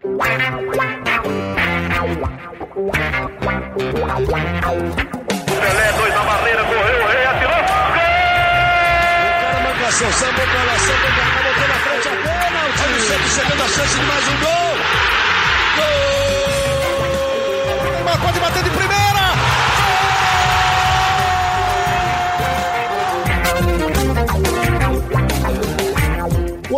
Pelé, dois na barreira, correu, o rei atirou. Gol! O cara sambou pra lá, sambou pra cá, botou na frente a pênalti. Olha o Santos chegando a chance de mais um gol. Gol! O Neymar pode bater de primeira.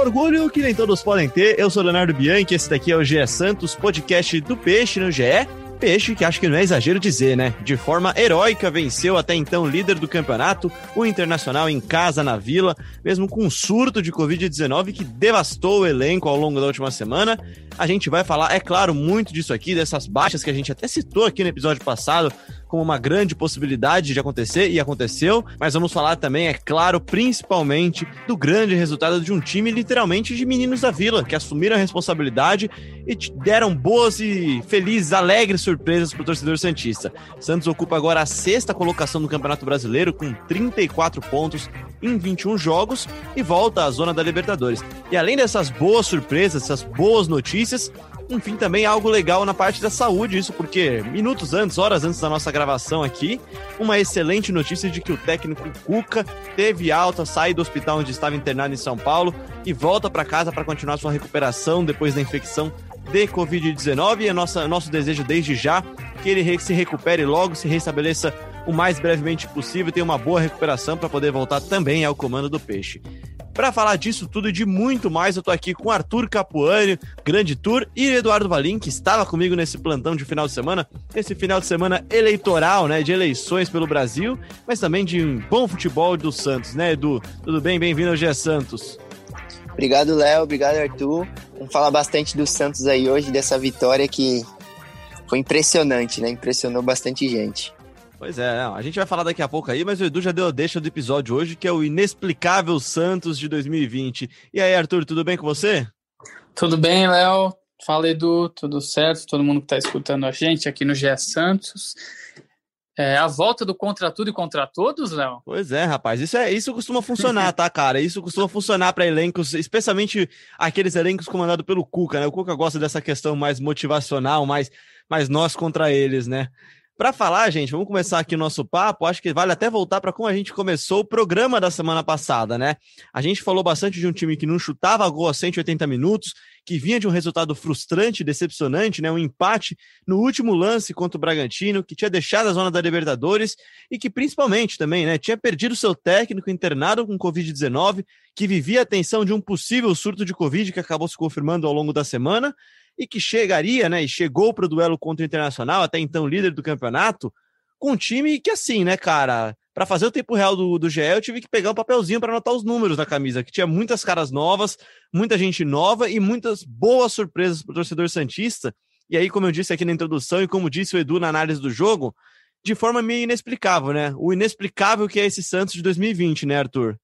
Orgulho que nem todos podem ter. Eu sou Leonardo Bianchi, esse daqui é o GE Santos, podcast do Peixe no GE. Peixe, que acho que não é exagero dizer, né? De forma heróica, venceu até então líder do campeonato, o Internacional em casa na Vila, mesmo com um surto de Covid-19 que devastou o elenco ao longo da última semana. A gente vai falar, é claro, muito disso aqui, dessas baixas que a gente até citou aqui no episódio passado, como uma grande possibilidade de acontecer e aconteceu, mas vamos falar também, é claro, principalmente do grande resultado de um time literalmente de meninos da vila, que assumiram a responsabilidade e deram boas e felizes, alegres surpresas para o torcedor Santista. Santos ocupa agora a sexta colocação no Campeonato Brasileiro com 34 pontos em 21 jogos e volta à zona da Libertadores. E além dessas boas surpresas, essas boas notícias, enfim, também algo legal na parte da saúde, isso porque minutos antes, horas antes da nossa gravação aqui, uma excelente notícia de que o técnico Cuca teve alta, sai do hospital onde estava internado em São Paulo e volta para casa para continuar sua recuperação depois da infecção de Covid-19 e é nossa, nosso desejo desde já que ele se recupere logo, se restabeleça o mais brevemente possível e tenha uma boa recuperação para poder voltar também ao comando do Peixe. Para falar disso tudo e de muito mais, eu tô aqui com Arthur Capuani, Grande Tour, e Eduardo Valim, que estava comigo nesse plantão de final de semana, esse final de semana eleitoral, né, de eleições pelo Brasil, mas também de um bom futebol do Santos, né, Edu? Tudo bem? Bem-vindo ao G Santos. Obrigado, Léo. Obrigado, Arthur. Vamos falar bastante do Santos aí hoje, dessa vitória que foi impressionante, né? Impressionou bastante gente. Pois é, a gente vai falar daqui a pouco aí, mas o Edu já deu a deixa do episódio hoje, que é o inexplicável Santos de 2020. E aí, Arthur, tudo bem com você? Tudo bem, Léo. Fala, Edu, tudo certo? Todo mundo que está escutando a gente aqui no GE Santos. É a volta do contra tudo e contra todos, Léo? Pois é, rapaz. Isso, é, isso costuma funcionar, tá, cara? Isso costuma funcionar para elencos, especialmente aqueles elencos comandados pelo Cuca, né? O Cuca gosta dessa questão mais motivacional, mais, mais nós contra eles, né? Para falar, gente, vamos começar aqui o nosso papo. Acho que vale até voltar para como a gente começou o programa da semana passada, né? A gente falou bastante de um time que não chutava gol a 180 minutos, que vinha de um resultado frustrante, decepcionante, né? Um empate no último lance contra o Bragantino, que tinha deixado a zona da Libertadores e que principalmente também, né, tinha perdido seu técnico internado com Covid-19, que vivia a tensão de um possível surto de Covid que acabou se confirmando ao longo da semana e que chegaria, né, e chegou para o duelo contra o Internacional, até então líder do campeonato, com um time que assim, né, cara, para fazer o tempo real do, do GE, eu tive que pegar um papelzinho para anotar os números da camisa, que tinha muitas caras novas, muita gente nova e muitas boas surpresas para o torcedor santista. E aí, como eu disse aqui na introdução e como disse o Edu na análise do jogo, de forma meio inexplicável, né? O inexplicável que é esse Santos de 2020, né, Arthur?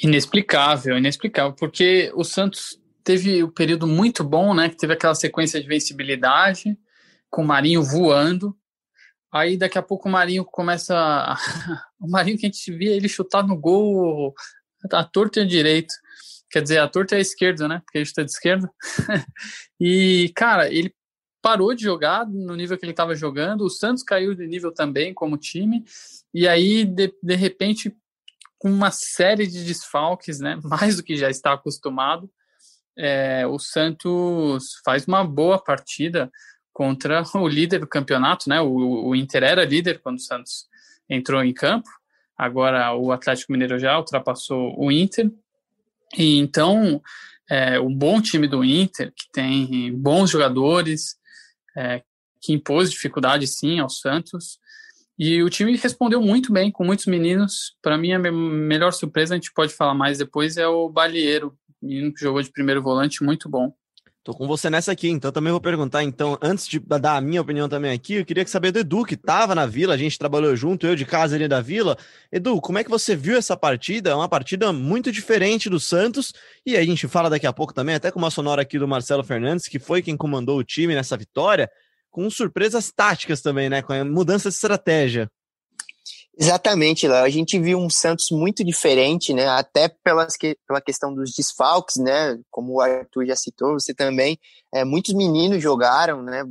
Inexplicável, inexplicável, porque o Santos teve o um período muito bom, né? Que teve aquela sequência de vencibilidade, com o Marinho voando. Aí daqui a pouco o Marinho começa. A... o Marinho que a gente via ele chutar no gol a torta e a direito. Quer dizer, a torta é a esquerda, né? Porque ele chuta de esquerda. e, cara, ele parou de jogar no nível que ele estava jogando. O Santos caiu de nível também como time. E aí, de, de repente, com uma série de desfalques, né? Mais do que já está acostumado é, o Santos faz uma boa partida contra o líder do campeonato, né? O, o, Inter era líder quando o Santos entrou em campo. Agora o Atlético Mineiro já ultrapassou o Inter. E então é, bom time do Inter, que tem bons jogadores, é, que impôs dificuldade sim ao Santos. E o time respondeu muito bem, com muitos meninos. Para mim, a melhor surpresa, a gente pode falar mais depois, é o Balieiro, menino que jogou de primeiro volante, muito bom. Tô com você nessa aqui, então também vou perguntar, então, antes de dar a minha opinião também aqui, eu queria saber do Edu, que tava na Vila, a gente trabalhou junto, eu de casa ali da Vila. Edu, como é que você viu essa partida? É uma partida muito diferente do Santos, e a gente fala daqui a pouco também, até com uma sonora aqui do Marcelo Fernandes, que foi quem comandou o time nessa vitória, com surpresas táticas também, né, com a mudança de estratégia. Exatamente, Léo. A gente viu um Santos muito diferente, né? Até pelas que, pela questão dos desfalques, né? Como o Arthur já citou, você também. É, muitos meninos jogaram, né?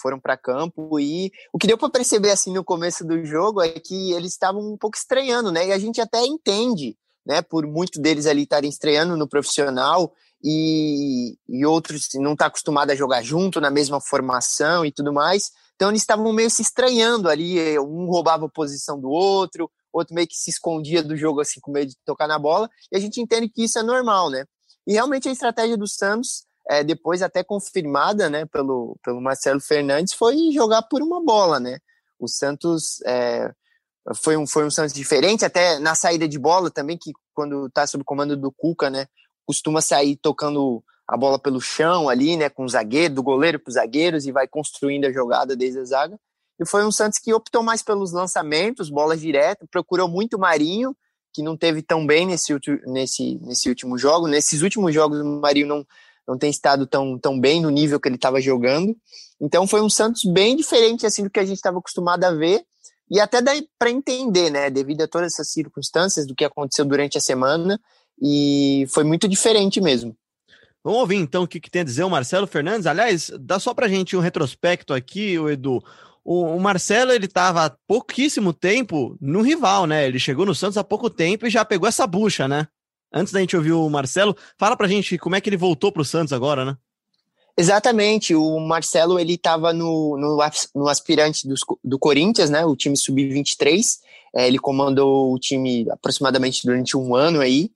Foram para campo e o que deu para perceber assim no começo do jogo é que eles estavam um pouco estranhando, né? E a gente até entende, né? Por muitos deles ali estarem estreando no profissional e, e outros não estar tá acostumado a jogar junto na mesma formação e tudo mais. Então eles estavam meio se estranhando ali, um roubava a posição do outro, outro meio que se escondia do jogo assim com medo de tocar na bola, e a gente entende que isso é normal, né? E realmente a estratégia do Santos, é, depois até confirmada, né, pelo, pelo Marcelo Fernandes, foi jogar por uma bola, né? O Santos é, foi, um, foi um Santos diferente, até na saída de bola também, que quando tá sob o comando do Cuca, né, costuma sair tocando a bola pelo chão ali, né, com o zagueiro, do goleiro para os zagueiros e vai construindo a jogada desde a zaga. E foi um Santos que optou mais pelos lançamentos, bolas diretas, procurou muito o Marinho, que não teve tão bem nesse, nesse, nesse último jogo. Nesses últimos jogos o Marinho não, não tem estado tão, tão bem no nível que ele estava jogando. Então foi um Santos bem diferente assim do que a gente estava acostumado a ver. E até para entender, né, devido a todas essas circunstâncias do que aconteceu durante a semana, e foi muito diferente mesmo. Vamos ouvir então o que, que, tem a dizer o Marcelo Fernandes. Aliás, dá só pra gente um retrospecto aqui, o Edu. O, o Marcelo, ele estava há pouquíssimo tempo no rival, né? Ele chegou no Santos há pouco tempo e já pegou essa bucha, né? Antes da gente ouvir o Marcelo, fala pra gente como é que ele voltou pro Santos agora, né? Exatamente, o Marcelo ele estava no, no, no, aspirante do, do Corinthians, né? O time sub-23. É, ele comandou o time aproximadamente durante um ano aí.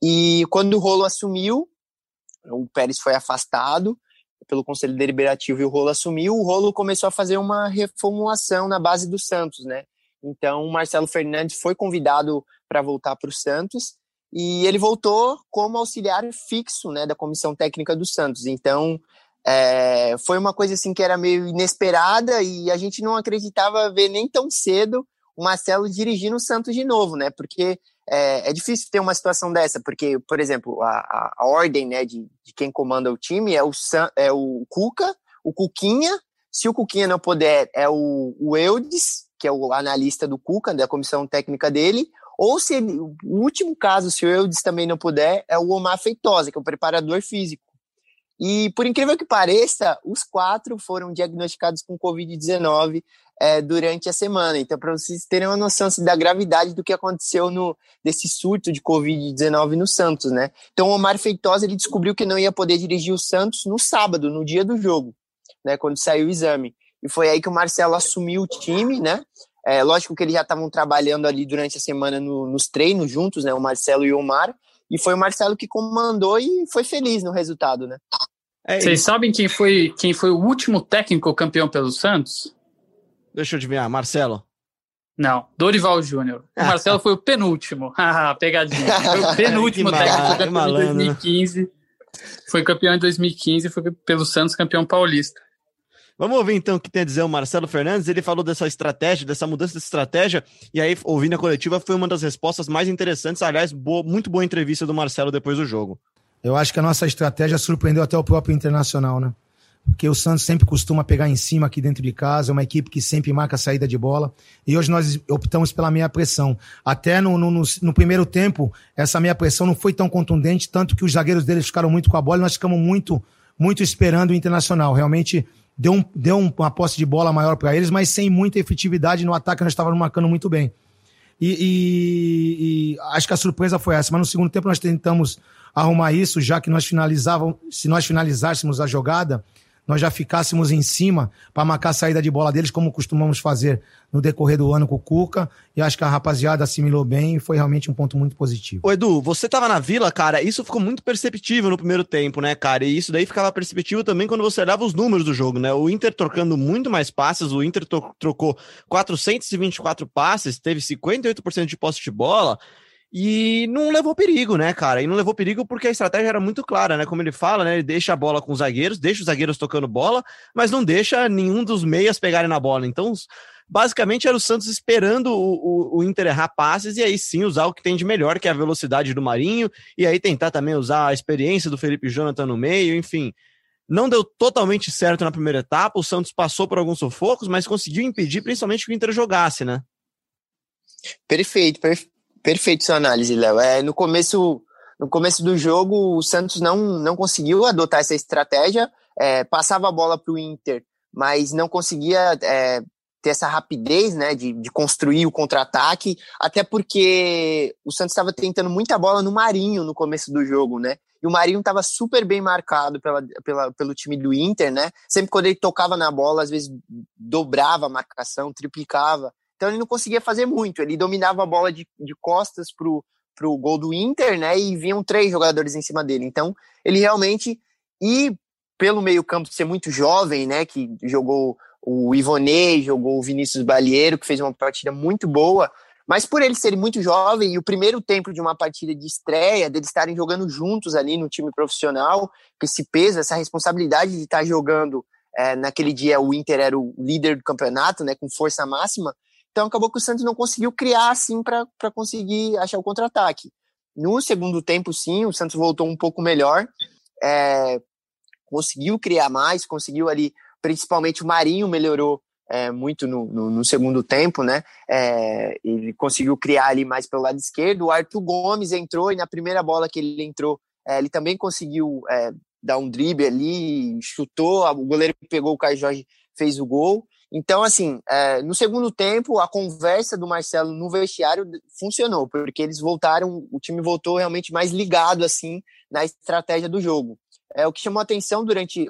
E quando o Rolo assumiu, o Pérez foi afastado pelo Conselho Deliberativo e o Rolo assumiu, o Rolo começou a fazer uma reformulação na base do Santos, né? Então, o Marcelo Fernandes foi convidado para voltar para o Santos e ele voltou como auxiliar fixo, né, da comissão técnica do Santos. Então, é, foi uma coisa assim que era meio inesperada e a gente não acreditava ver nem tão cedo o Marcelo dirigindo o Santos de novo, né? Porque é, é, difícil ter uma situação dessa, porque, por exemplo, a, a, a ordem né, de, de, quem comanda o time é o, San, é o Cuca, o Cuquinha, se o Cuquinha não puder, é o, o Eudes, que é o analista do Cuca, da comissão técnica dele, ou se ele, o último caso, se o Eudes também não puder, é o Omar Feitosa, que é o preparador físico. E por incrível que pareça, os quatro foram diagnosticados com Covid-19 é, durante a semana. Então, para vocês terem uma noção assim, da gravidade do que aconteceu no desse surto de Covid-19 no Santos, né? Então, o Omar Feitosa ele descobriu que não ia poder dirigir o Santos no sábado, no dia do jogo, né? Quando saiu o exame. E foi aí que o Marcelo assumiu o time, né? É, lógico que eles já estavam trabalhando ali durante a semana no, nos treinos juntos, né? O Marcelo e o Omar. E foi o Marcelo que comandou e foi feliz no resultado, né? Vocês sabem quem foi, quem foi o último técnico campeão pelo Santos? Deixa eu adivinhar, Marcelo. Não, Dorival Júnior. O Marcelo foi o penúltimo. Pegadinha. Foi o penúltimo técnico campeão malandro, em 2015. Né? Foi campeão em 2015 foi pelo Santos campeão paulista. Vamos ouvir então o que tem a dizer o Marcelo Fernandes. Ele falou dessa estratégia, dessa mudança de estratégia, e aí, ouvindo a coletiva, foi uma das respostas mais interessantes. Aliás, boa, muito boa entrevista do Marcelo depois do jogo. Eu acho que a nossa estratégia surpreendeu até o próprio Internacional, né? Porque o Santos sempre costuma pegar em cima aqui dentro de casa, é uma equipe que sempre marca a saída de bola. E hoje nós optamos pela meia pressão. Até no, no, no primeiro tempo, essa meia pressão não foi tão contundente, tanto que os zagueiros deles ficaram muito com a bola e nós ficamos muito, muito esperando o Internacional. Realmente deu, um, deu uma posse de bola maior para eles, mas sem muita efetividade no ataque, nós estávamos marcando muito bem. E, e, e, acho que a surpresa foi essa. Mas no segundo tempo nós tentamos arrumar isso, já que nós finalizávamos, se nós finalizássemos a jogada, nós já ficássemos em cima para marcar a saída de bola deles, como costumamos fazer no decorrer do ano com o Cuca. E acho que a rapaziada assimilou bem e foi realmente um ponto muito positivo. Ô Edu, você tava na vila, cara, isso ficou muito perceptível no primeiro tempo, né, cara? E isso daí ficava perceptível também quando você olhava os números do jogo, né? O Inter trocando muito mais passes, o Inter trocou 424 passes, teve 58% de posse de bola. E não levou perigo, né, cara? E não levou perigo porque a estratégia era muito clara, né? Como ele fala, né? Ele deixa a bola com os zagueiros, deixa os zagueiros tocando bola, mas não deixa nenhum dos meias pegarem na bola. Então, basicamente era o Santos esperando o, o, o, Inter errar passes e aí sim usar o que tem de melhor, que é a velocidade do Marinho, e aí tentar também usar a experiência do Felipe Jonathan no meio, enfim. Não deu totalmente certo na primeira etapa, o Santos passou por alguns sufocos, mas conseguiu impedir principalmente que o Inter jogasse, né? Perfeito, perfe perfeito sua análise, Léo. É, no começo no começo do jogo, o Santos não, não conseguiu adotar essa estratégia, é, passava a bola para o Inter, mas não conseguia é, ter essa rapidez né, de, de construir o contra-ataque, até porque o Santos estava tentando muita bola no Marinho no começo do jogo, né? E o Marinho estava super bem marcado pela, pela, pelo time do Inter, né? Sempre quando ele tocava na bola, às vezes dobrava a marcação, triplicava. Então ele não conseguia fazer muito. Ele dominava a bola de, de costas pro, pro gol do Inter, né? E vinham três jogadores em cima dele. Então ele realmente. E pelo meio-campo ser muito jovem, né? Que jogou o Ivonei, jogou o Vinícius Balieiro, que fez uma partida muito boa. Mas por ele ser muito jovem e o primeiro tempo de uma partida de estreia, deles estarem jogando juntos ali no time profissional, com esse peso, essa responsabilidade de estar jogando é, naquele dia o Inter era o líder do campeonato, né, com força máxima. Então acabou que o Santos não conseguiu criar assim para conseguir achar o contra-ataque. No segundo tempo, sim, o Santos voltou um pouco melhor, é, conseguiu criar mais, conseguiu ali, principalmente o Marinho melhorou é, muito no, no, no, segundo tempo, né? É, ele conseguiu criar ali mais pelo lado esquerdo. O Arthur Gomes entrou e na primeira bola que ele entrou, é, ele também conseguiu é, dar um drible ali, chutou, o goleiro pegou o Caio Jorge, fez o gol. Então, assim, é, no segundo tempo, a conversa do Marcelo no vestiário funcionou, porque eles voltaram, o time voltou realmente mais ligado, assim, na estratégia do jogo. É, o que chamou atenção durante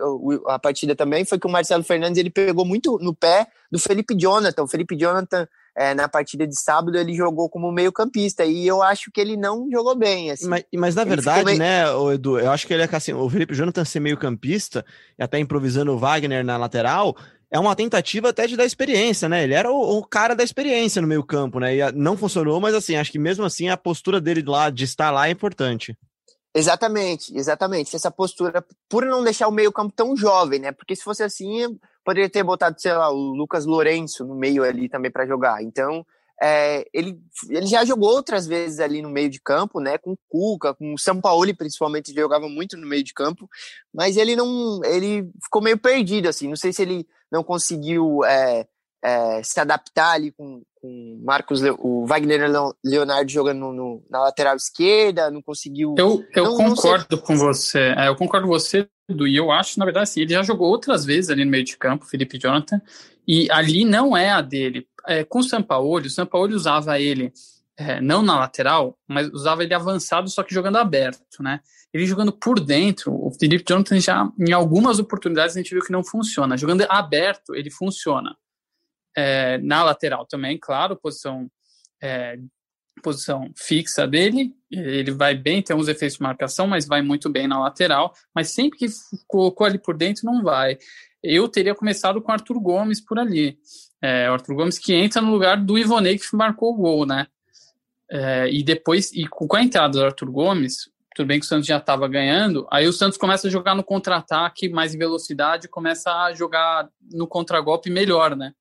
a partida também foi que o Marcelo Fernandes ele pegou muito no pé do Felipe Jonathan. O Felipe Jonathan, é, na partida de sábado, ele jogou como meio-campista e eu acho que ele não jogou bem. Assim. Mas, mas, na verdade, meio... né, Edu, eu acho que ele é assim, o Felipe Jonathan ser meio-campista e até improvisando o Wagner na lateral. É uma tentativa até de dar experiência, né? Ele era o, o cara da experiência no meio-campo, né? E não funcionou, mas assim, acho que mesmo assim a postura dele lá, de estar lá, é importante. Exatamente, exatamente. Essa postura, por não deixar o meio-campo tão jovem, né? Porque se fosse assim, poderia ter botado, sei lá, o Lucas Lourenço no meio ali também para jogar. Então, é, ele, ele já jogou outras vezes ali no meio de campo, né? Com o Cuca, com o Sampaoli, principalmente, jogava muito no meio de campo, mas ele não. Ele ficou meio perdido, assim. Não sei se ele não conseguiu é, é, se adaptar ali com, com Marcos, o Wagner Leonardo jogando no, no, na lateral esquerda, não conseguiu. Eu, eu não, concordo não com você, é, eu concordo com você, do e eu acho, na verdade, assim, ele já jogou outras vezes ali no meio de campo, Felipe Jonathan, e ali não é a dele. É, com o Sampaoli, o Sampaoli usava ele é, não na lateral, mas usava ele avançado, só que jogando aberto, né? Ele jogando por dentro, o Felipe Jonathan já, em algumas oportunidades, a gente viu que não funciona. Jogando aberto, ele funciona é, na lateral também, claro, posição, é, posição fixa dele, ele vai bem, tem uns efeitos de marcação, mas vai muito bem na lateral, mas sempre que colocou ali por dentro, não vai. Eu teria começado com Arthur Gomes por ali. É, Arthur Gomes que entra no lugar do Ivonei que marcou o gol, né? É, e depois, e com a entrada do Arthur Gomes, tudo bem que o Santos já estava ganhando, aí o Santos começa a jogar no contra-ataque, mais em velocidade, começa a jogar no contragolpe melhor, né?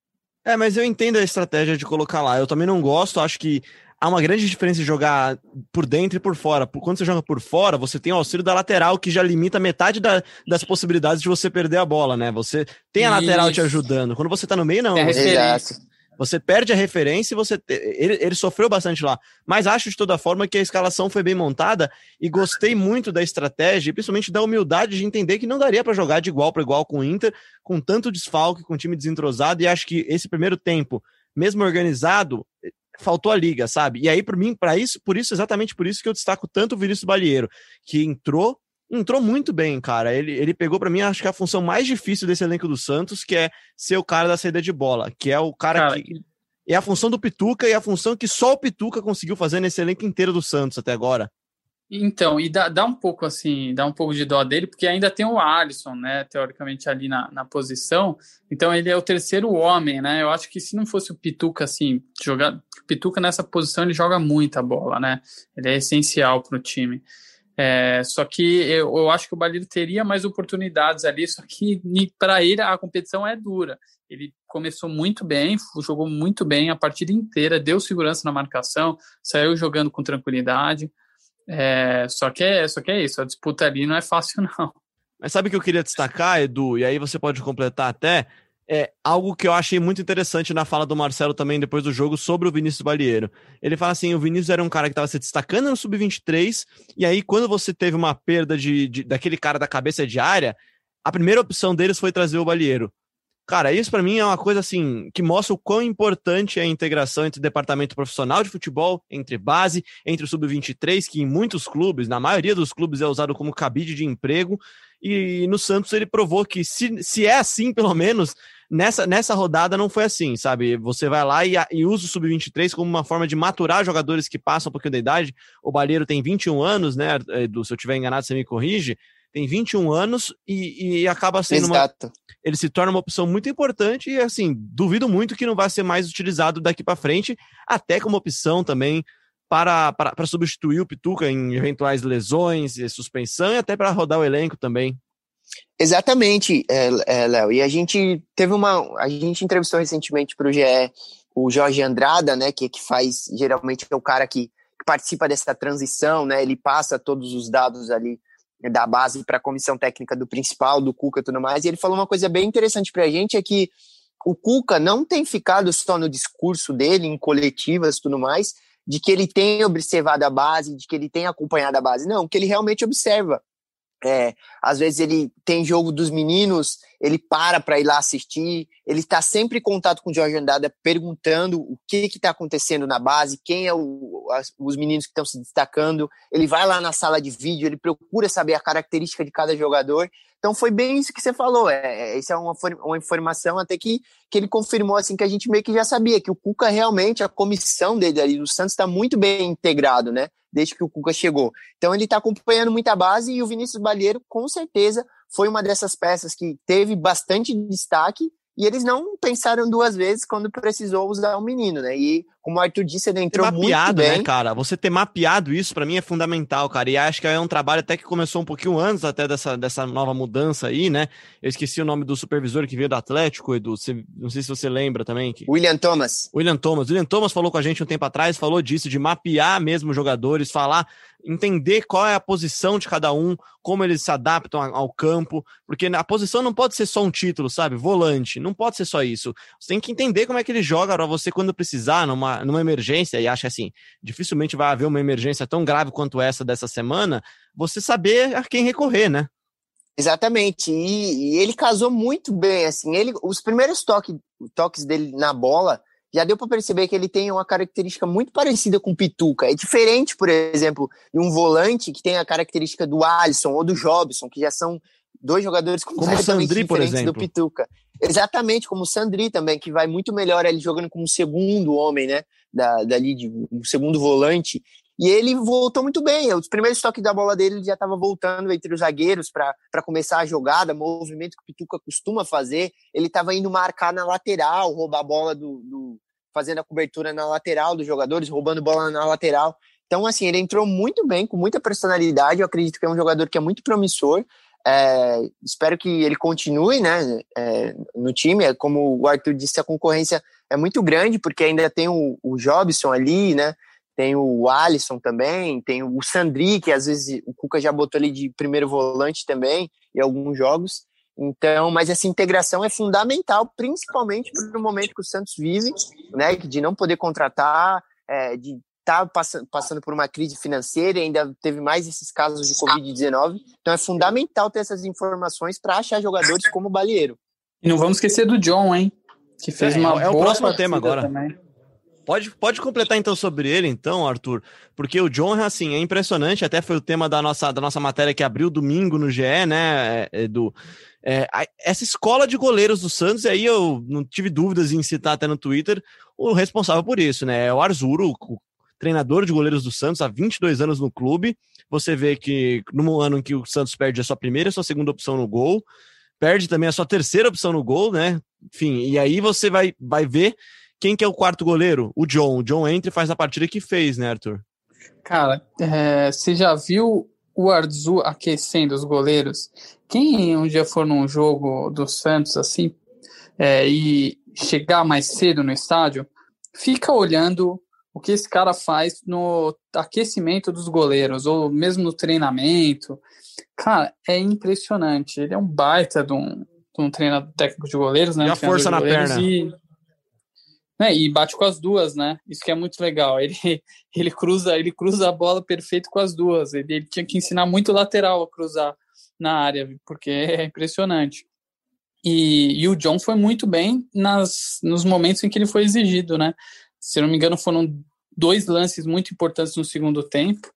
É, mas eu entendo a estratégia de colocar lá. Eu também não gosto, acho que há uma grande diferença de jogar por dentro e por fora. Quando você joga por fora, você tem o auxílio da lateral, que já limita metade da, das possibilidades de você perder a bola, né? Você tem a lateral Isso. te ajudando. Quando você tá no meio, não. É você, você perde a referência e você. Ele, ele sofreu bastante lá. Mas acho de toda forma que a escalação foi bem montada e gostei muito da estratégia, e principalmente da humildade de entender que não daria para jogar de igual para igual com o Inter, com tanto desfalque, com time desentrosado. E acho que esse primeiro tempo, mesmo organizado, faltou a liga, sabe? E aí, por mim, para isso, por isso, exatamente por isso que eu destaco tanto o Vinícius Balieiro, que entrou entrou muito bem, cara. Ele, ele pegou para mim, acho que a função mais difícil desse elenco do Santos, que é ser o cara da saída de bola, que é o cara, cara que. É a função do Pituca e a função que só o Pituca conseguiu fazer nesse elenco inteiro do Santos até agora. Então, e dá, dá um pouco assim, dá um pouco de dó dele, porque ainda tem o Alisson, né, teoricamente ali na, na posição, então ele é o terceiro homem, né, eu acho que se não fosse o Pituca, assim, jogar, o Pituca nessa posição ele joga muita bola, né, ele é essencial para o time. É, só que eu, eu, acho que o Baliro teria mais oportunidades ali, só que para ele a competição é dura. Ele começou muito bem, jogou muito bem a partida inteira, deu segurança na marcação, saiu jogando com tranquilidade. É, só, que é, só que é isso, a disputa ali não é fácil, não. Mas sabe o que eu queria destacar, Edu? E aí você pode completar até. É algo que eu achei muito interessante na fala do Marcelo também depois do jogo sobre o Vinícius Balieiro. Ele fala assim: o Vinícius era um cara que estava se destacando no sub-23, e aí quando você teve uma perda de, de, daquele cara da cabeça de área, a primeira opção deles foi trazer o Balieiro. Cara, isso para mim é uma coisa assim que mostra o quão importante é a integração entre o departamento profissional de futebol, entre base, entre o sub-23, que em muitos clubes, na maioria dos clubes, é usado como cabide de emprego. E no Santos ele provou que, se, se é assim, pelo menos, nessa, nessa rodada não foi assim, sabe? Você vai lá e, e usa o sub-23 como uma forma de maturar jogadores que passam um pouquinho da idade. O Balheiro tem 21 anos, né? Se eu estiver enganado, você me corrige tem 21 anos e, e acaba sendo Exato. uma. Ele se torna uma opção muito importante e, assim, duvido muito que não vai ser mais utilizado daqui para frente, até como opção também para, para, para substituir o Pituca em eventuais lesões e suspensão e até para rodar o elenco também. Exatamente, é, é, Léo. E a gente teve uma. A gente entrevistou recentemente para o GE o Jorge Andrada, né? Que, que faz geralmente é o cara que, que participa dessa transição, né? Ele passa todos os dados ali da base para a comissão técnica do principal, do Cuca e tudo mais, e ele falou uma coisa bem interessante para a gente, é que o Cuca não tem ficado só no discurso dele, em coletivas e tudo mais, de que ele tem observado a base, de que ele tem acompanhado a base. Não, que ele realmente observa. É, às vezes ele tem jogo dos meninos, ele para para ir lá assistir, ele está sempre em contato com o Jorge Andada, perguntando o que está acontecendo na base, quem é o, as, os meninos que estão se destacando. Ele vai lá na sala de vídeo, ele procura saber a característica de cada jogador. Então foi bem isso que você falou. É, é, isso é uma, uma informação até que, que ele confirmou assim que a gente meio que já sabia que o Cuca realmente a comissão dele ali do Santos está muito bem integrado, né? Desde que o Cuca chegou. Então ele está acompanhando muita base e o Vinícius Balheiro com certeza foi uma dessas peças que teve bastante destaque e eles não pensaram duas vezes quando precisou usar o menino, né? E como o Arthur disse, ele entrou ter mapeado, muito né, bem. né, cara? Você ter mapeado isso para mim é fundamental, cara. E acho que é um trabalho até que começou um pouquinho antes até dessa, dessa nova mudança aí, né? Eu esqueci o nome do supervisor que veio do Atlético, Edu. Você, não sei se você lembra também. Que... William Thomas. William Thomas. William Thomas falou com a gente um tempo atrás, falou disso, de mapear mesmo jogadores, falar, entender qual é a posição de cada um, como eles se adaptam ao campo, porque a posição não pode ser só um título, sabe? Volante, não pode ser só isso. Você tem que entender como é que ele joga para você quando precisar, numa numa, emergência, e acho assim, dificilmente vai haver uma emergência tão grave quanto essa dessa semana, você saber a quem recorrer, né? Exatamente, e, e ele casou muito bem, assim, ele, os primeiros toque, toques dele na bola, já deu para perceber que ele tem uma característica muito parecida com o Pituca. É diferente, por exemplo, de um volante que tem a característica do Alisson ou do Jobson, que já são dois jogadores completamente como Sandri, diferentes do Pituca. Exatamente, como o Sandri também, que vai muito melhor ele jogando como segundo homem, né? Da, dali, de, um segundo volante. E ele voltou muito bem. Os primeiros toques da bola dele ele já estava voltando entre os zagueiros para começar a jogada, movimento que o Pituca costuma fazer. Ele estava indo marcar na lateral, roubar a bola do, do, fazendo a cobertura na lateral dos jogadores, roubando bola na lateral. Então, assim, ele entrou muito bem, com muita personalidade. Eu acredito que é um jogador que é muito promissor. É, espero que ele continue né, é, no time. É, como o Arthur disse, a concorrência é muito grande, porque ainda tem o, o Jobson ali, né? Tem o Alisson também, tem o Sandri, que às vezes o Cuca já botou ali de primeiro volante também em alguns jogos. Então, mas essa integração é fundamental, principalmente no momento que o Santos vive, né? De não poder contratar, é, de está passando, passando por uma crise financeira e ainda teve mais esses casos de Covid-19. Então é fundamental ter essas informações para achar jogadores como o Balieiro. E não vamos esquecer do John, hein? Que fez é, uma é, é o próximo tema agora. Também. Pode, pode completar então sobre ele, então, Arthur, porque o John, assim, é impressionante, até foi o tema da nossa, da nossa matéria que abriu domingo no GE, né, Edu? É, essa escola de goleiros do Santos, aí eu não tive dúvidas em citar até no Twitter o responsável por isso, né? É o Arzuro, o treinador de goleiros do Santos há 22 anos no clube. Você vê que no ano em que o Santos perde a sua primeira e a sua segunda opção no gol, perde também a sua terceira opção no gol, né? Enfim, e aí você vai, vai ver quem que é o quarto goleiro? O John. O John entra e faz a partida que fez, né, Arthur? Cara, é, você já viu o Arzu aquecendo os goleiros? Quem um dia for num jogo do Santos assim é, e chegar mais cedo no estádio, fica olhando o que esse cara faz no aquecimento dos goleiros, ou mesmo no treinamento. Cara, é impressionante. Ele é um baita de um, um treinador técnico de goleiros, né? E a força na perna. E, né, e bate com as duas, né? Isso que é muito legal. Ele, ele cruza, ele cruza a bola perfeito com as duas. Ele, ele tinha que ensinar muito lateral a cruzar na área, porque é impressionante. E, e, o John foi muito bem nas, nos momentos em que ele foi exigido, né? Se não me engano, foram dois lances muito importantes no segundo tempo,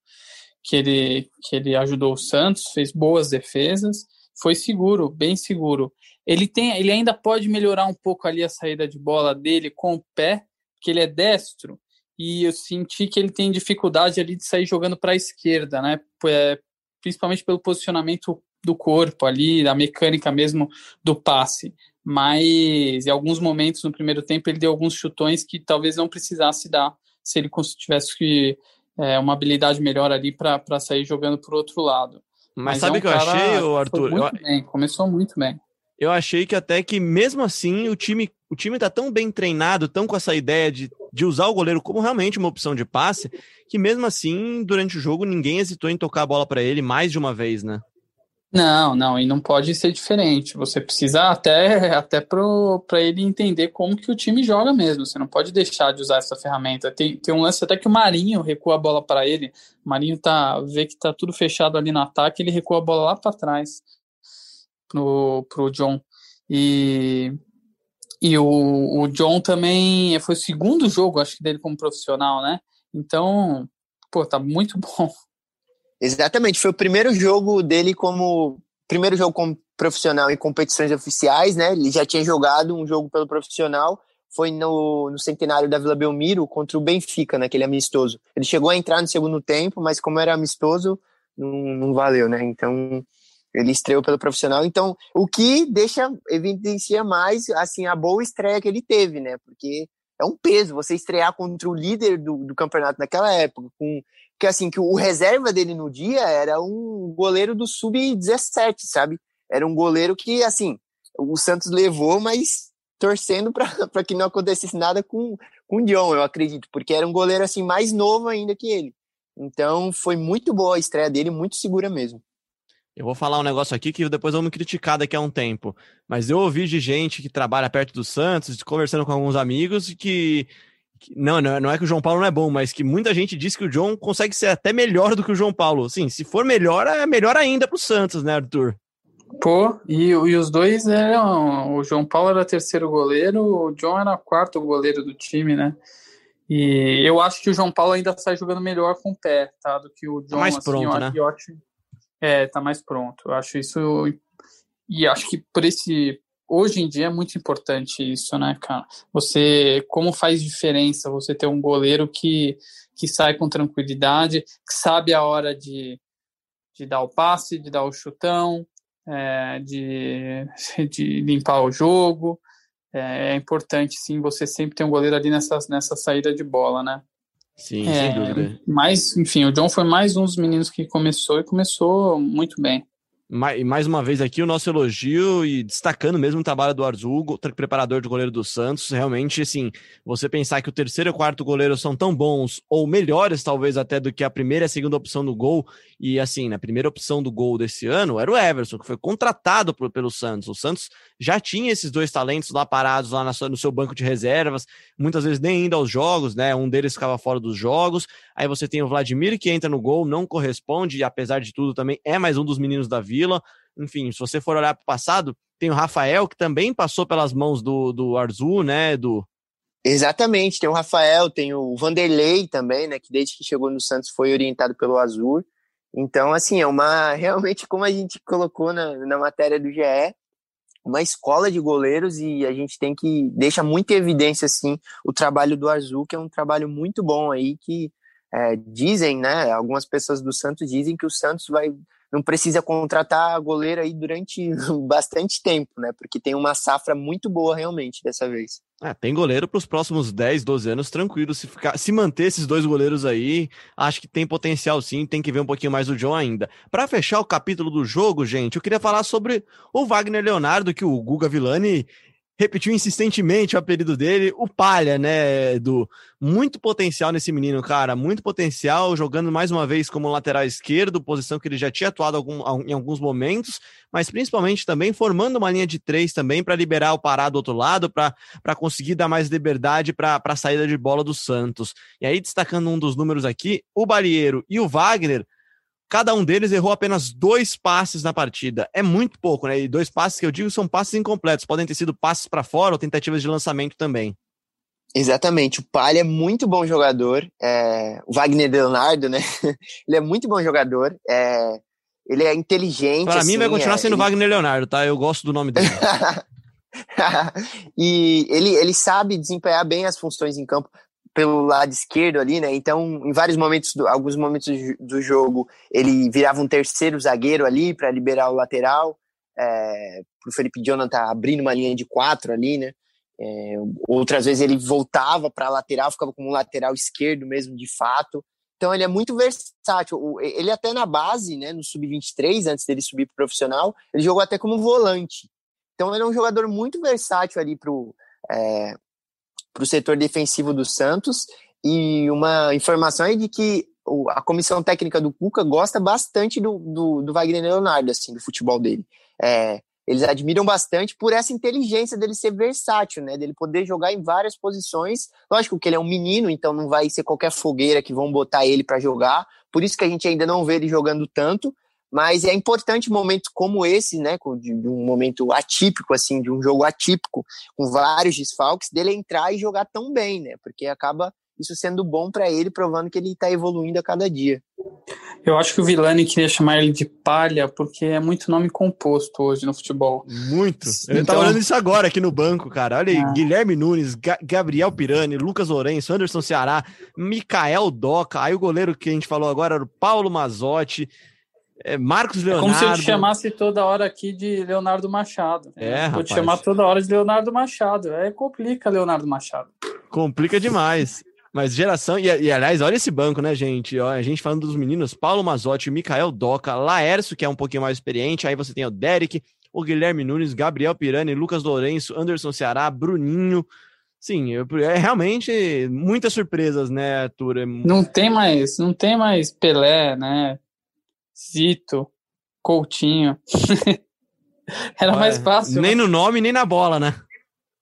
que ele, que ele ajudou o Santos, fez boas defesas, foi seguro, bem seguro. Ele, tem, ele ainda pode melhorar um pouco ali a saída de bola dele com o pé, que ele é destro, e eu senti que ele tem dificuldade ali de sair jogando para a esquerda, né? É, principalmente pelo posicionamento do corpo ali, da mecânica mesmo do passe. Mas em alguns momentos no primeiro tempo ele deu alguns chutões que talvez não precisasse dar se ele tivesse que, é, uma habilidade melhor ali para sair jogando por outro lado. Mas, Mas sabe o é um que eu achei, Arthur? Muito eu... bem, começou muito bem. Eu achei que até que mesmo assim o time o time tá tão bem treinado, tão com essa ideia de, de usar o goleiro como realmente uma opção de passe, que mesmo assim, durante o jogo, ninguém hesitou em tocar a bola para ele mais de uma vez, né? Não, não, e não pode ser diferente. Você precisa até, até para ele entender como que o time joga mesmo. Você não pode deixar de usar essa ferramenta. Tem, tem um lance até que o Marinho recua a bola para ele. O Marinho tá, vê que tá tudo fechado ali no ataque, ele recua a bola lá para trás pro, pro John. E, e o, o John também foi o segundo jogo, acho que, dele como profissional, né? Então, pô, tá muito bom. Exatamente, foi o primeiro jogo dele como primeiro jogo como profissional em competições oficiais, né? Ele já tinha jogado um jogo pelo profissional, foi no, no centenário da Vila Belmiro contra o Benfica, naquele amistoso. Ele chegou a entrar no segundo tempo, mas como era amistoso, não, não valeu, né? Então ele estreou pelo profissional. Então, o que deixa evidencia mais assim a boa estreia que ele teve, né? Porque é um peso você estrear contra o líder do, do campeonato naquela época, com que assim, que o reserva dele no dia era um goleiro do sub-17, sabe? Era um goleiro que, assim, o Santos levou, mas torcendo para que não acontecesse nada com, com o Dion, eu acredito, porque era um goleiro, assim, mais novo ainda que ele. Então, foi muito boa a estreia dele, muito segura mesmo. Eu vou falar um negócio aqui que depois vão me criticar daqui a um tempo. Mas eu ouvi de gente que trabalha perto do Santos, conversando com alguns amigos, que não, não é que o João Paulo não é bom, mas que muita gente diz que o John consegue ser até melhor do que o João Paulo. Sim, se for melhor, é melhor ainda para o Santos, né, Arthur? Pô, e, e os dois eram. O João Paulo era terceiro goleiro, o John era quarto goleiro do time, né? E eu acho que o João Paulo ainda sai jogando melhor com o pé, tá? Do que o John. Tá mais assim, pronto, né? É, tá mais pronto. Eu acho isso. E acho que por esse hoje em dia é muito importante isso, né, cara? Você, como faz diferença você ter um goleiro que, que sai com tranquilidade, que sabe a hora de, de dar o passe, de dar o chutão, é, de, de limpar o jogo. É, é, importante, sim, você sempre ter um goleiro ali nessa, nessa saída de bola, né? Sim, é, sem dúvida. Mas, enfim, o John foi mais um dos meninos que começou e começou muito bem mais uma vez aqui o nosso elogio e destacando mesmo o trabalho do Arzul, preparador de goleiro do Santos. Realmente, assim, você pensar que o terceiro e o quarto goleiro são tão bons, ou melhores talvez até do que a primeira e a segunda opção do gol. E assim, na primeira opção do gol desse ano era o Everson, que foi contratado por, pelo Santos. O Santos já tinha esses dois talentos lá parados lá no seu banco de reservas, muitas vezes nem indo aos jogos, né? Um deles ficava fora dos jogos. Aí você tem o Vladimir que entra no gol, não corresponde, e apesar de tudo também é mais um dos meninos da vida Vila. Enfim, se você for olhar para o passado, tem o Rafael, que também passou pelas mãos do, do Arzu, né, do Exatamente, tem o Rafael, tem o Vanderlei também, né, que desde que chegou no Santos foi orientado pelo Azul. Então, assim, é uma, realmente, como a gente colocou na, na matéria do GE, uma escola de goleiros e a gente tem que, deixa muito em evidência, assim, o trabalho do Azul, que é um trabalho muito bom aí, que é, dizem, né, algumas pessoas do Santos dizem que o Santos vai não precisa contratar goleiro aí durante bastante tempo, né? Porque tem uma safra muito boa realmente dessa vez. É, tem goleiro para os próximos 10, 12 anos tranquilo. Se, ficar, se manter esses dois goleiros aí, acho que tem potencial sim. Tem que ver um pouquinho mais do John ainda. Para fechar o capítulo do jogo, gente, eu queria falar sobre o Wagner Leonardo, que o Guga Villani repetiu insistentemente o apelido dele, o Palha, né, Edu? Muito potencial nesse menino, cara, muito potencial, jogando mais uma vez como lateral esquerdo, posição que ele já tinha atuado algum, em alguns momentos, mas principalmente também formando uma linha de três também para liberar o Pará do outro lado, para conseguir dar mais liberdade para a saída de bola do Santos. E aí, destacando um dos números aqui, o Balieiro e o Wagner Cada um deles errou apenas dois passes na partida. É muito pouco, né? E dois passes que eu digo são passes incompletos. Podem ter sido passes para fora ou tentativas de lançamento também. Exatamente. O Palha é muito bom jogador. É... O Wagner Leonardo, né? ele é muito bom jogador. É... Ele é inteligente. Para assim, mim vai continuar é... sendo ele... Wagner Leonardo, tá? Eu gosto do nome dele. e ele, ele sabe desempenhar bem as funções em campo pelo lado esquerdo ali, né? Então, em vários momentos, alguns momentos do jogo, ele virava um terceiro zagueiro ali para liberar o lateral, é, para o Felipe Jonathan abrindo uma linha de quatro ali, né? É, outras vezes ele voltava para a lateral, ficava como um lateral esquerdo mesmo, de fato. Então ele é muito versátil. Ele até na base, né, no sub-23, antes dele subir para profissional, ele jogou até como volante. Então ele é um jogador muito versátil ali para é, para o setor defensivo do Santos. E uma informação é de que a comissão técnica do Cuca gosta bastante do, do, do Wagner Leonardo, assim, do futebol dele. É, eles admiram bastante por essa inteligência dele ser versátil, né? Dele poder jogar em várias posições. Lógico que ele é um menino, então não vai ser qualquer fogueira que vão botar ele para jogar. Por isso que a gente ainda não vê ele jogando tanto. Mas é importante momentos como esse, né, de, um momento atípico, assim, de um jogo atípico, com vários desfalques, dele entrar e jogar tão bem, né? Porque acaba isso sendo bom para ele, provando que ele está evoluindo a cada dia. Eu acho que o Vilani queria chamar ele de palha, porque é muito nome composto hoje no futebol. Muito. Ele tá então... tá olhando isso agora aqui no banco, cara. Olha aí, ah. Guilherme Nunes, Ga Gabriel Pirani, Lucas Lourenço, Anderson Ceará, Mikael Doca, aí o goleiro que a gente falou agora era o Paulo Mazotti. É Marcos Leonardo. É como se eu te chamasse toda hora aqui de Leonardo Machado. É? Vou te chamar toda hora de Leonardo Machado. É complica, Leonardo Machado. Complica demais. Mas geração. E, e, aliás, olha esse banco, né, gente? Ó, a gente falando dos meninos: Paulo Mazotti, Mikael Doca, Laércio, que é um pouquinho mais experiente. Aí você tem o Derek, o Guilherme Nunes, Gabriel Pirani, Lucas Lourenço, Anderson Ceará, Bruninho. Sim, eu, é realmente muitas surpresas, né, Arthur? É não tem mais, não tem mais Pelé, né? Zito, Coutinho. Era Olha, mais fácil. Nem né? no nome, nem na bola, né?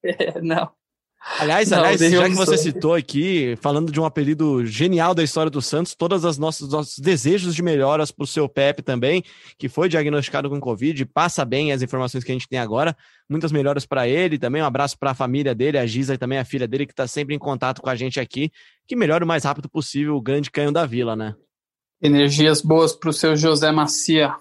É, não. Aliás, não, aliás já que você citou aqui, falando de um apelido genial da história do Santos, todas as nossas nossos desejos de melhoras para o seu Pepe também, que foi diagnosticado com Covid, passa bem as informações que a gente tem agora, muitas melhoras para ele também, um abraço para a família dele, a Giza e também a filha dele, que está sempre em contato com a gente aqui, que melhore o mais rápido possível o grande canhão da vila, né? Energias boas para o seu José Macia.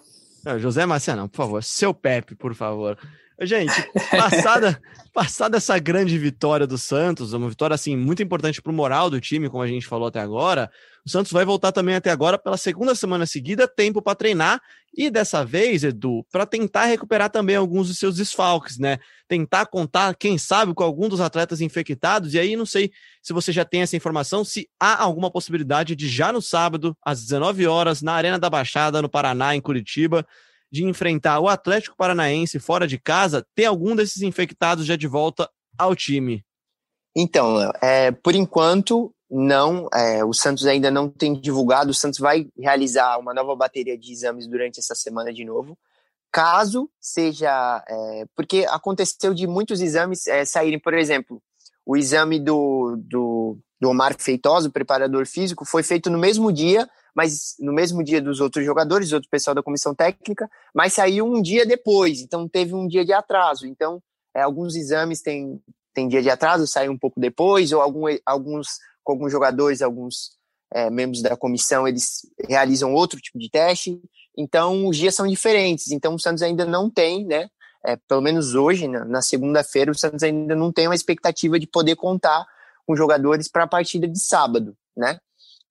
Não, José Macia não, por favor. Seu Pepe, por favor. Gente, passada, passada essa grande vitória do Santos, uma vitória assim muito importante para o moral do time, como a gente falou até agora. O Santos vai voltar também até agora pela segunda semana seguida, tempo para treinar e dessa vez, Edu, para tentar recuperar também alguns dos seus desfalques, né? Tentar contar, quem sabe, com algum dos atletas infectados. E aí, não sei se você já tem essa informação, se há alguma possibilidade de já no sábado, às 19 horas, na Arena da Baixada, no Paraná, em Curitiba, de enfrentar o Atlético Paranaense fora de casa, ter algum desses infectados já de volta ao time? Então, é, por enquanto, não. É, o Santos ainda não tem divulgado. O Santos vai realizar uma nova bateria de exames durante essa semana de novo. Caso seja. É, porque aconteceu de muitos exames é, saírem, por exemplo, o exame do, do, do Omar Feitosa, o preparador físico, foi feito no mesmo dia mas no mesmo dia dos outros jogadores, outro pessoal da comissão técnica, mas saiu um dia depois, então teve um dia de atraso. Então, é, alguns exames têm, têm dia de atraso, saem um pouco depois, ou algum, alguns, com alguns jogadores, alguns é, membros da comissão, eles realizam outro tipo de teste. Então, os dias são diferentes. Então, o Santos ainda não tem, né? É, pelo menos hoje, na, na segunda-feira, o Santos ainda não tem uma expectativa de poder contar com jogadores para a partida de sábado, né?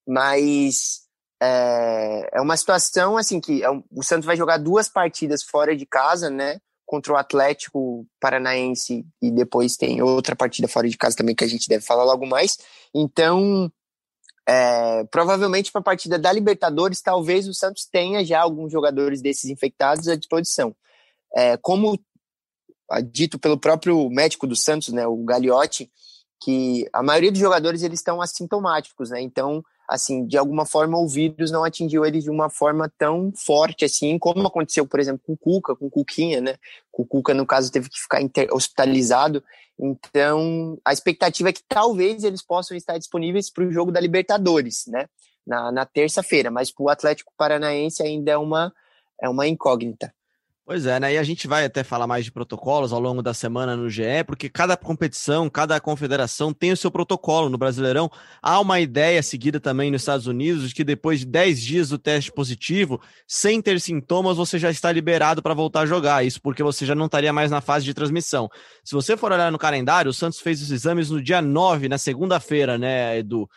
Mas é, é uma situação assim que é o Santos vai jogar duas partidas fora de casa, né? Contra o Atlético Paranaense e depois tem outra partida fora de casa também que a gente deve falar logo mais. Então, é, provavelmente para a partida da Libertadores, talvez o Santos tenha já alguns jogadores desses infectados à disposição. É, como dito pelo próprio médico do Santos, né, o Gagliotti, que a maioria dos jogadores eles estão assintomáticos, né? Então, assim, de alguma forma o vírus não atingiu eles de uma forma tão forte assim, como aconteceu, por exemplo, com o Cuca, com o Cuquinha, né? O Cuca, no caso, teve que ficar hospitalizado. Então, a expectativa é que talvez eles possam estar disponíveis para o jogo da Libertadores, né? Na, na terça-feira, mas para o Atlético Paranaense ainda é uma, é uma incógnita. Pois é, né? E a gente vai até falar mais de protocolos ao longo da semana no GE, porque cada competição, cada confederação tem o seu protocolo. No Brasileirão, há uma ideia seguida também nos Estados Unidos de que depois de 10 dias do teste positivo, sem ter sintomas, você já está liberado para voltar a jogar. Isso porque você já não estaria mais na fase de transmissão. Se você for olhar no calendário, o Santos fez os exames no dia 9, na segunda-feira, né, Edu?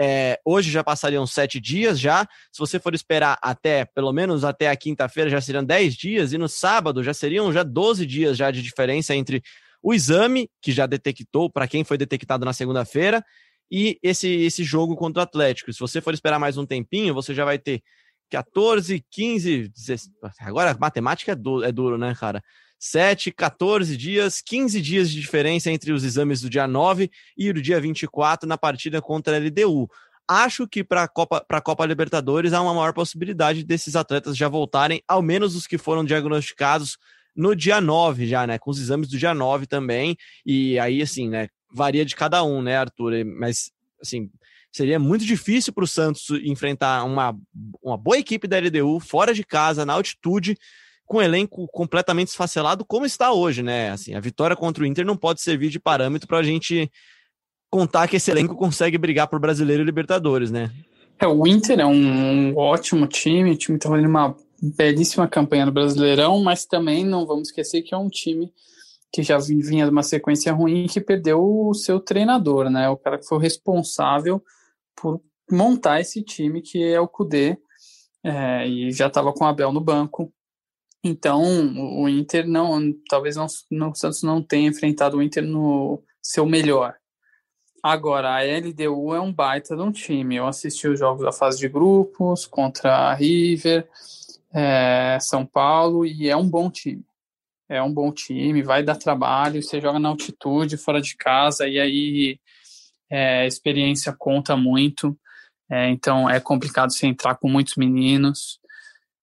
É, hoje já passariam sete dias já. Se você for esperar até, pelo menos até a quinta-feira, já seriam dez dias, e no sábado já seriam já 12 dias já de diferença entre o exame, que já detectou, para quem foi detectado na segunda-feira, e esse, esse jogo contra o Atlético. Se você for esperar mais um tempinho, você já vai ter 14, 15, 16. Agora, matemática é é duro, né, cara? 7, 14 dias, 15 dias de diferença entre os exames do dia 9 e do dia 24 na partida contra a LDU. Acho que para a Copa, Copa Libertadores há uma maior possibilidade desses atletas já voltarem, ao menos os que foram diagnosticados no dia 9 já, né? Com os exames do dia 9 também. E aí, assim, né? Varia de cada um, né, Arthur? Mas, assim, seria muito difícil para o Santos enfrentar uma, uma boa equipe da LDU fora de casa, na altitude, com o elenco completamente esfacelado, como está hoje, né? Assim, a vitória contra o Inter não pode servir de parâmetro para a gente contar que esse elenco consegue brigar por brasileiro e Libertadores, né? É, o Inter é um, ótimo time, o time está fazendo uma belíssima campanha no Brasileirão, mas também não vamos esquecer que é um time que já vinha de uma sequência ruim que perdeu o seu treinador, né? O cara que foi responsável por montar esse time, que é o Cudê, é, e já estava com o Abel no banco. Então, o Inter não, talvez não, não, o Santos não tenha enfrentado o Inter no seu melhor. Agora, a LDU é um baita de um time. Eu assisti os jogos da fase de grupos contra a River, é, São Paulo, e é um bom time. É um bom time, vai dar trabalho. Você joga na altitude, fora de casa, e aí é, a experiência conta muito. É, então, é complicado você entrar com muitos meninos.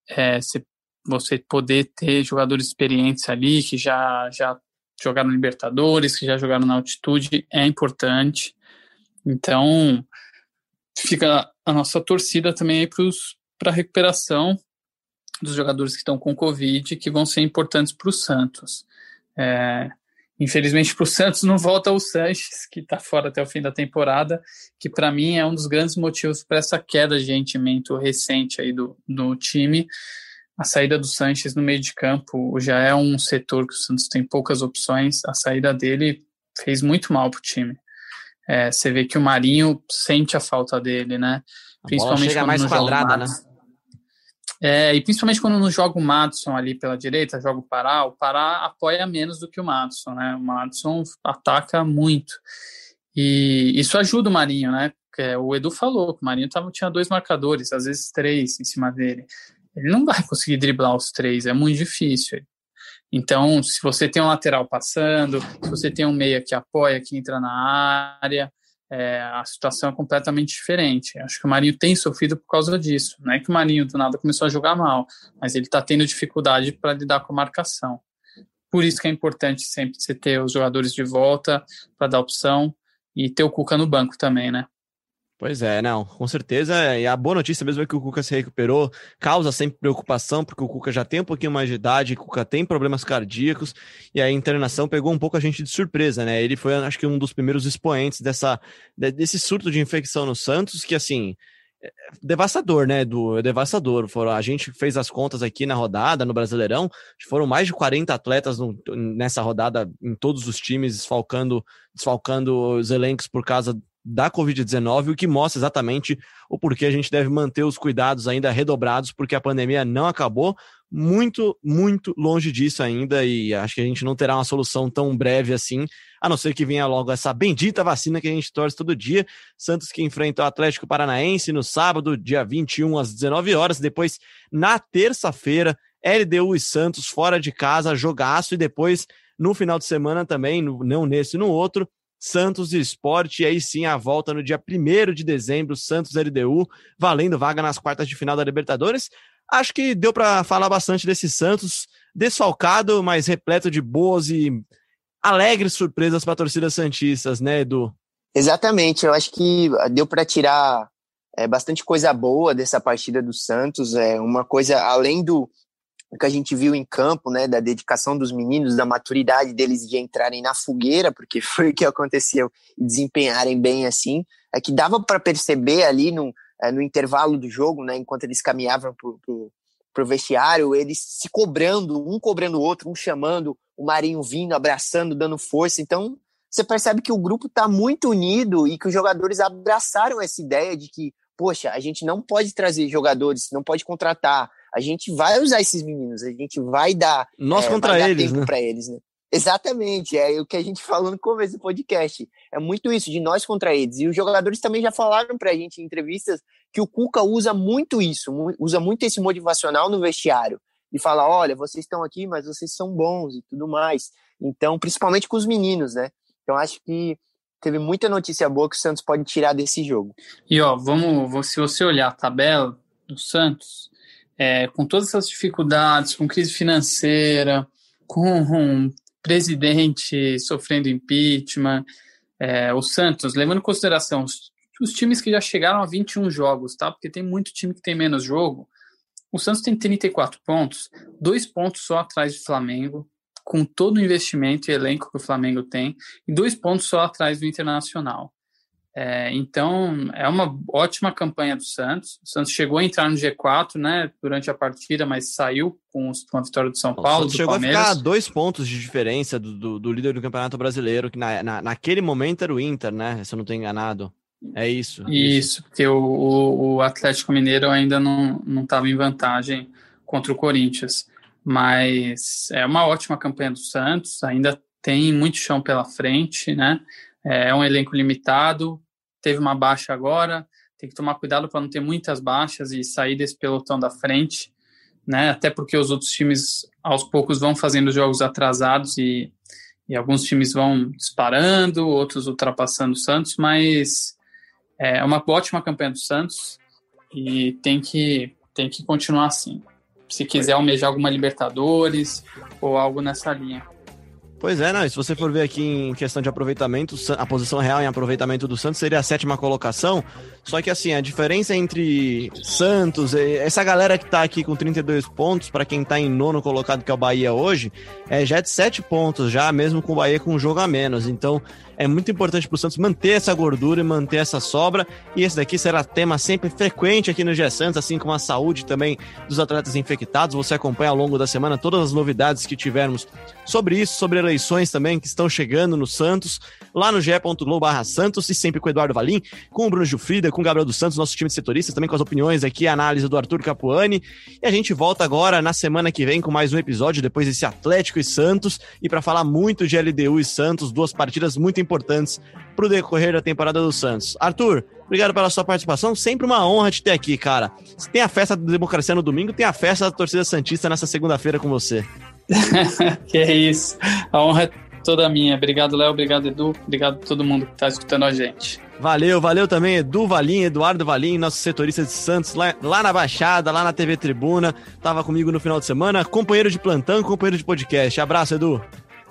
É, você você poder ter jogadores experientes ali que já já jogaram Libertadores, que já jogaram na altitude, é importante. Então, fica a nossa torcida também para a recuperação dos jogadores que estão com Covid, que vão ser importantes para o Santos. É, infelizmente, para o Santos não volta o Sanches, que está fora até o fim da temporada, que para mim é um dos grandes motivos para essa queda de rendimento recente aí do, do time a saída do Sanches no meio de campo já é um setor que o Santos tem poucas opções. A saída dele fez muito mal para o time. É, você vê que o Marinho sente a falta dele, né? A principalmente chega mais quadrada, né? É, e principalmente quando não joga o Madison ali pela direita, joga o Pará, o Pará apoia menos do que o Madison, né? O Madison ataca muito. E isso ajuda o Marinho, né? O Edu falou que o Marinho tava, tinha dois marcadores, às vezes três em cima dele. Ele não vai conseguir driblar os três, é muito difícil. Então, se você tem um lateral passando, se você tem um meia que apoia, que entra na área, é, a situação é completamente diferente. Acho que o Marinho tem sofrido por causa disso. Não é que o Marinho do nada começou a jogar mal, mas ele está tendo dificuldade para lidar com a marcação. Por isso que é importante sempre você ter os jogadores de volta para dar opção e ter o Cuca no banco também, né? Pois é, não, com certeza. E a boa notícia mesmo é que o Cuca se recuperou. Causa sempre preocupação, porque o Cuca já tem um pouquinho mais de idade, o Cuca tem problemas cardíacos, e a internação pegou um pouco a gente de surpresa, né? Ele foi, acho que, um dos primeiros expoentes dessa, desse surto de infecção no Santos, que assim. É devastador, né, do é devastador. Foram, a gente fez as contas aqui na rodada, no Brasileirão, foram mais de 40 atletas no, nessa rodada em todos os times, desfalcando, desfalcando os elencos por causa da Covid-19, o que mostra exatamente o porquê a gente deve manter os cuidados ainda redobrados, porque a pandemia não acabou, muito, muito longe disso ainda, e acho que a gente não terá uma solução tão breve assim, a não ser que venha logo essa bendita vacina que a gente torce todo dia. Santos que enfrenta o Atlético Paranaense no sábado, dia 21 às 19 horas, depois na terça-feira, LDU e Santos fora de casa, jogaço, e depois No final de semana também, não nesse, no outro, Santos e Esporte, e aí sim a volta no dia 1 de dezembro, Santos LDU, valendo vaga nas quartas de final da Libertadores. Acho que deu para falar bastante desse Santos, desfalcado, mas repleto de boas e alegres surpresas para torcidas santistas, né, Edu? Exatamente, eu acho que deu para tirar é, bastante coisa boa dessa partida do Santos, é uma coisa além do que a gente viu em campo, né, da dedicação dos meninos, da maturidade deles de entrarem na fogueira, porque foi o que aconteceu, e desempenharem bem assim, é que dava para perceber ali no, é, no intervalo do jogo, né, enquanto eles caminhavam pro, pro, pro vestiário, eles se cobrando, um cobrando o outro, um chamando, o Marinho vindo, abraçando, dando força, então você percebe que o grupo está muito unido e que os jogadores abraçaram essa ideia de que, poxa, a gente não pode trazer jogadores, não pode contratar, a gente vai usar esses meninos, a gente vai dar, Nós é, contra eles, né? para eles, né? Exatamente, é o que a gente falou no começo do podcast. É muito isso, de nós contra eles. E os jogadores também já falaram pra gente em entrevistas que o Cuca usa muito isso, usa muito esse motivacional no vestiário. E fala: olha, vocês estão aqui, mas vocês são bons e tudo mais. Então, principalmente com os meninos, né? Então, acho que teve muita notícia boa que o Santos pode tirar desse jogo. E, ó, vamos, se você olhar a tabela do Santos, é, com todas essas dificuldades, com crise financeira, com um presidente sofrendo impeachment, é, o Santos, levando em consideração os, os, times que já chegaram a 21 jogos, tá? Porque tem muito time que tem menos jogo. O Santos tem 34 pontos, dois pontos só atrás do Flamengo, com todo o investimento e elenco que o Flamengo tem, e dois pontos só atrás do Internacional. É, então, é uma ótima campanha do Santos. O Santos chegou a entrar no G4 né, durante a partida, mas saiu com, a vitória do São Paulo. O chegou Palmeiras. a ficar dois pontos de diferença do, do, do líder do Campeonato Brasileiro, que na, na, naquele momento era o Inter, né? Se eu não estou enganado. É isso. Isso, isso. porque o, o, o, Atlético Mineiro ainda não estava em vantagem contra o Corinthians. Mas é uma ótima campanha do Santos, ainda tem muito chão pela frente, né? É um elenco limitado, teve uma baixa agora, tem que tomar cuidado para não ter muitas baixas e sair desse pelotão da frente, né? Até porque os outros times aos poucos vão fazendo jogos atrasados e, e alguns times vão disparando, outros ultrapassando o Santos, mas é uma ótima campanha do Santos e tem que tem que continuar assim. Se quiser almejar alguma Libertadores ou algo nessa linha. Pois é, não, se você for ver aqui em questão de aproveitamento, a posição real em aproveitamento do Santos seria a sétima colocação. Só que assim, a diferença entre Santos, essa galera que tá aqui com 32 pontos, para quem tá em nono colocado, que é o Bahia hoje, é já é de 7 pontos, já mesmo com o Bahia com um jogo a menos. Então, é muito importante para o Santos manter essa gordura e manter essa sobra. E esse daqui será tema sempre frequente aqui no GE Santos, assim como a saúde também dos atletas infectados. Você acompanha ao longo da semana todas as novidades que tivermos sobre isso, sobre eleições também que estão chegando no Santos, lá no ge.globo Santos e sempre com o Eduardo Valim, com o Bruno Gilfrida, com o Gabriel dos Santos, nosso time de setoristas, também com as opiniões aqui, a análise do Arthur Capuani. E a gente volta agora na semana que vem com mais um episódio, depois desse Atlético e Santos, e para falar muito de LDU e Santos, duas partidas muito importantes para o decorrer da temporada do Santos. Arthur, obrigado pela sua participação. Sempre uma honra te ter aqui, cara. Se tem a festa da democracia no domingo, tem a festa da torcida Santista nessa segunda-feira com você. que é isso. A honra é toda minha. Obrigado, Léo. Obrigado, Edu. Obrigado a todo mundo que está escutando a gente. Valeu, valeu também, Edu Valim, Eduardo Valim, nosso setorista de Santos, lá, lá na Baixada, lá na TV Tribuna. Tava comigo no final de semana, companheiro de plantão, companheiro de podcast. Abraço, Edu.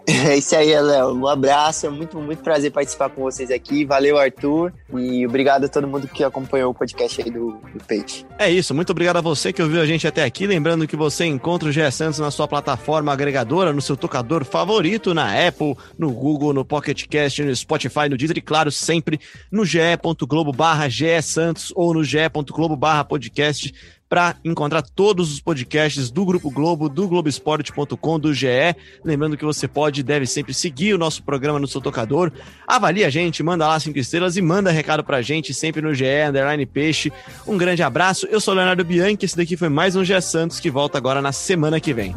É isso aí, Léo. Um abraço. É muito, muito prazer participar com vocês aqui. Valeu, Arthur. E obrigado a todo mundo que acompanhou o podcast aí do, do Peixe. É isso. Muito obrigado a você que ouviu a gente até aqui. Lembrando que você encontra o GE Santos na sua plataforma agregadora, no seu tocador favorito, na Apple, no Google, no Pocket Cast, no Spotify, no Deezer e, claro, sempre no ge.globo barra Santos ou no ge.globo barra podcast para encontrar todos os podcasts do Grupo Globo, do Globoesporte.com, do GE. Lembrando que você pode e deve sempre seguir o nosso programa no seu tocador. Avalie a gente, manda lá cinco estrelas e manda recado pra gente sempre no GE, Underline Peixe. Um grande abraço. Eu sou Leonardo Bianchi, esse daqui foi mais um GE Santos que volta agora na semana que vem.